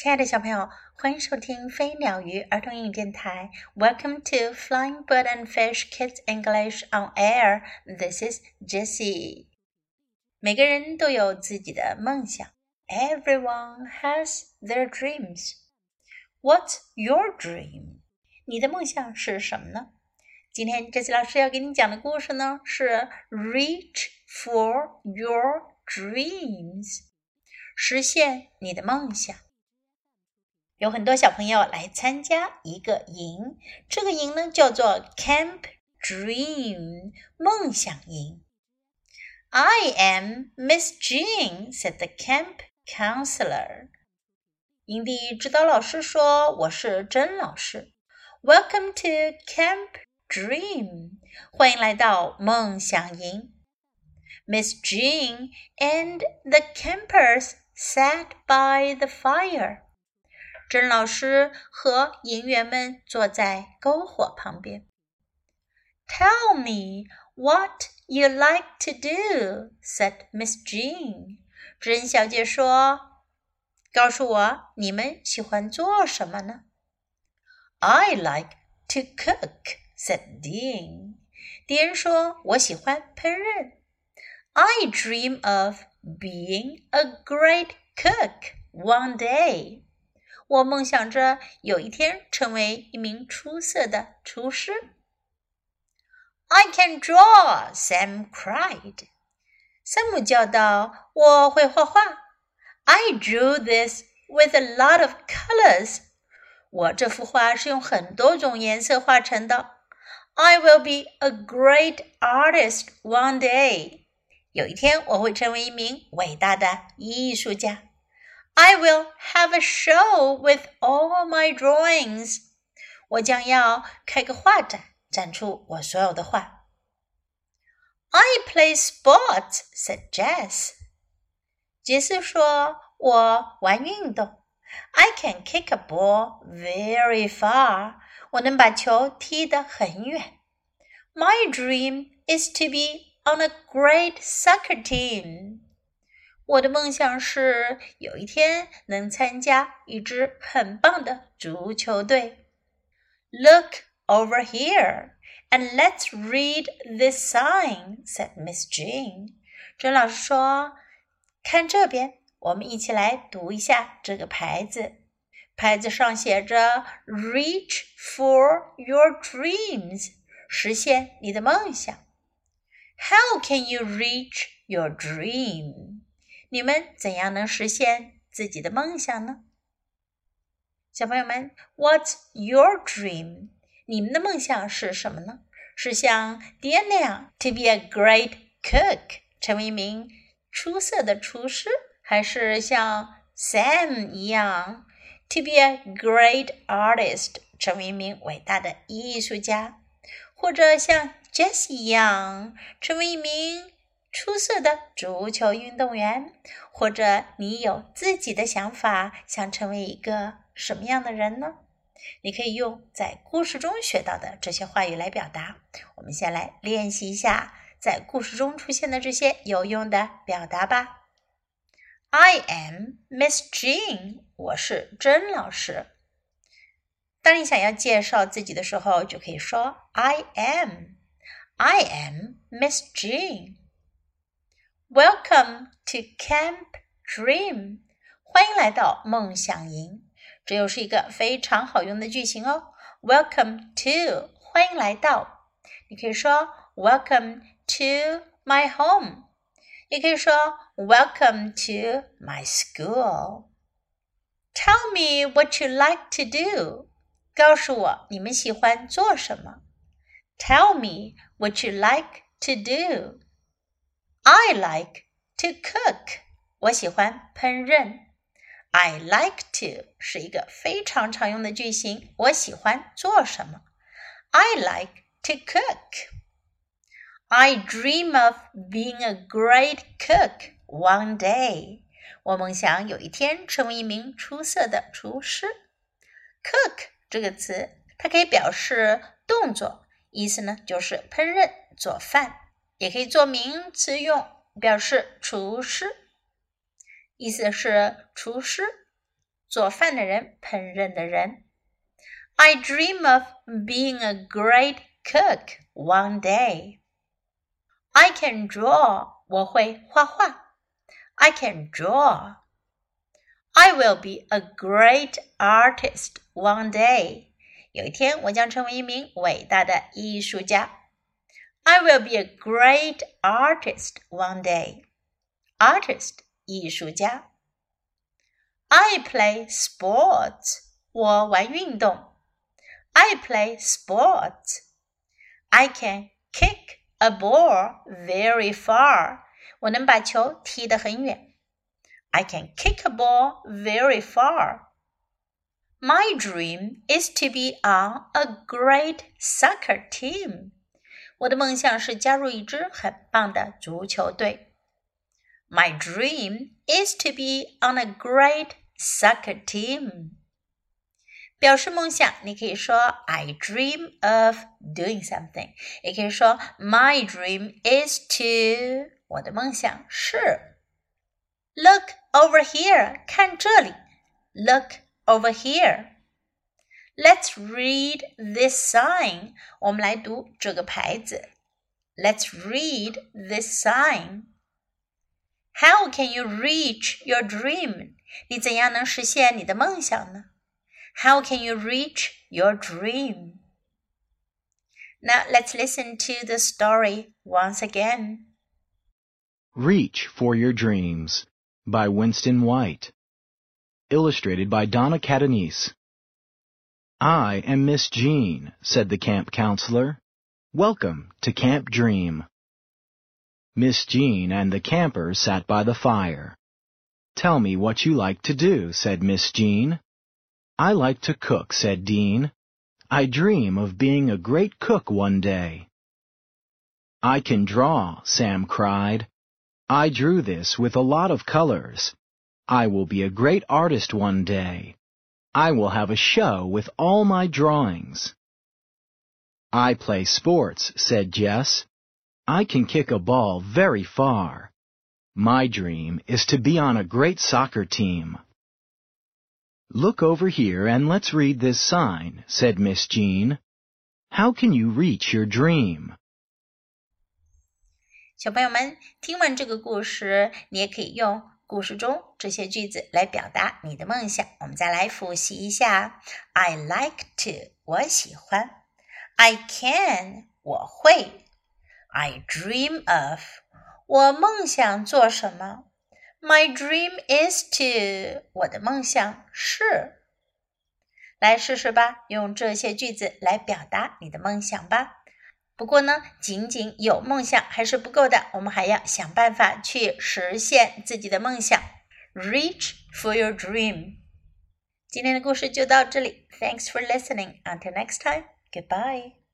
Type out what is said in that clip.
亲爱的小朋友，欢迎收听飞鸟鱼儿童英语电台。Welcome to Flying Bird and Fish Kids English on Air. This is Jessie. 每个人都有自己的梦想。Everyone has their dreams. What's your dream? 你的梦想是什么呢？今天 Jessie 老师要给你讲的故事呢是 Reach for your dreams，实现你的梦想。有很多小朋友来参加一个营，这个营呢叫做 Camp Dream 梦想营。I am Miss Jean," said the camp counselor. 营地指导老师说：“我是甄老师。”Welcome to Camp Dream，欢迎来到梦想营。Miss Jean and the campers sat by the fire. 甄老师和营员们坐在篝火旁边。Tell me what you like to do," said Miss Jean. 甄小姐说：“告诉我你们喜欢做什么呢？” I like to cook," said Dean. 迪恩说：“我喜欢烹饪。” I dream of being a great cook one day. 我梦想着有一天成为一名出色的厨师。I can draw, Sam cried. 山姆叫道：“我会画画。” I drew this with a lot of colors. 我这幅画是用很多种颜色画成的。I will be a great artist one day. 有一天我会成为一名伟大的艺术家。I will have a show with all my drawings. 我将要开个画展，展出我所有的画。I play sports," said Jess. 杰斯说：“我玩运动。I can kick a ball very far. 我能把球踢得很远。My dream is to be on a great soccer team. ”我的梦想是有一天能参加一支很棒的足球队。Look over here and let's read this sign," said Miss Jean. 甄老师说：“看这边，我们一起来读一下这个牌子。牌子上写着 ‘Reach for your dreams’，实现你的梦想。How can you reach your dream?" 你们怎样能实现自己的梦想呢？小朋友们，What's your dream？你们的梦想是什么呢？是像爹那样，to be a great cook，成为一名出色的厨师，还是像 Sam 一样，to be a great artist，成为一名伟大的艺术家，或者像 Jess 一样，成为一名？出色的足球运动员，或者你有自己的想法，想成为一个什么样的人呢？你可以用在故事中学到的这些话语来表达。我们先来练习一下在故事中出现的这些有用的表达吧。I am Miss Jean，我是甄老师。当你想要介绍自己的时候，就可以说 I am，I am Miss Jean。Welcome to Camp Dream，欢迎来到梦想营。这又是一个非常好用的句型哦。Welcome to，欢迎来到。你可以说 Welcome to my home，也可以说 Welcome to my school。Tell me what you like to do，告诉我你们喜欢做什么。Tell me what you like to do。 I like to cook. 我喜欢烹饪。I like to 是一个非常常用的句型。我喜欢做什么？I like to cook. I dream of being a great cook one day. 我梦想有一天成为一名出色的厨师。Cook 这个词，它可以表示动作，意思呢就是烹饪、做饭。 也可以做名词用，表示厨师，意思是厨师。 做饭的人，烹饪的人。I dream of being a great cook one day. I can draw. 我会画画。I can draw. I will be a great artist one day. 有一天，我将成为一名伟大的艺术家。 I will be a great artist one day. Artist，艺术家。I play sports. 我玩运动。I play sports. I can kick a ball very far. 我能把球踢得很远。I can kick a ball very far. My dream is to be on a great soccer team. 我的梦想是加入一支很棒的足球队。My dream is to be on a great soccer team. 表示梦想，你可以说 I dream of doing something，也可以说 My dream is to。我的梦想是。Look over here，看这里。Look over here。 Let's read this sign。我们来读这个牌子。Let's read this sign. How can you reach your dream? 你怎样能实现你的梦想呢？how can you reach your dream? Now let's listen to the story once again. Reach for Your Dreams by Winston White. Illustrated by Donna Catanese. I am Miss Jean, said the camp counselor. Welcome to Camp Dream. Miss Jean and the campers sat by the fire. Tell me what you like to do, said Miss Jean. I like to cook, said Dean. I dream of being a great cook one day. I can draw, Sam cried. I drew this with a lot of colors. I will be a great artist one day. I will have a show with all my drawings. I play sports, said Jess. I can kick a ball very far. My dream is to be on a great soccer team. Look over here and let's read this sign, said Miss Jean. How can you reach your dream? 小朋友们，听完这个故事，你也可以用 故事中这些句子来表达你的梦想。我们再来复习一下：I like to，我喜欢；I can，我会；I dream of，我梦想做什么。My dream is to，我的梦想是。来试试吧，用这些句子来表达你的梦想吧。不过呢，仅仅有梦想还是不够的，我们还要想办法去实现自己的梦想。Reach for your dream。今天的故事就到这里。Thanks for listening. Until next time. Goodbye.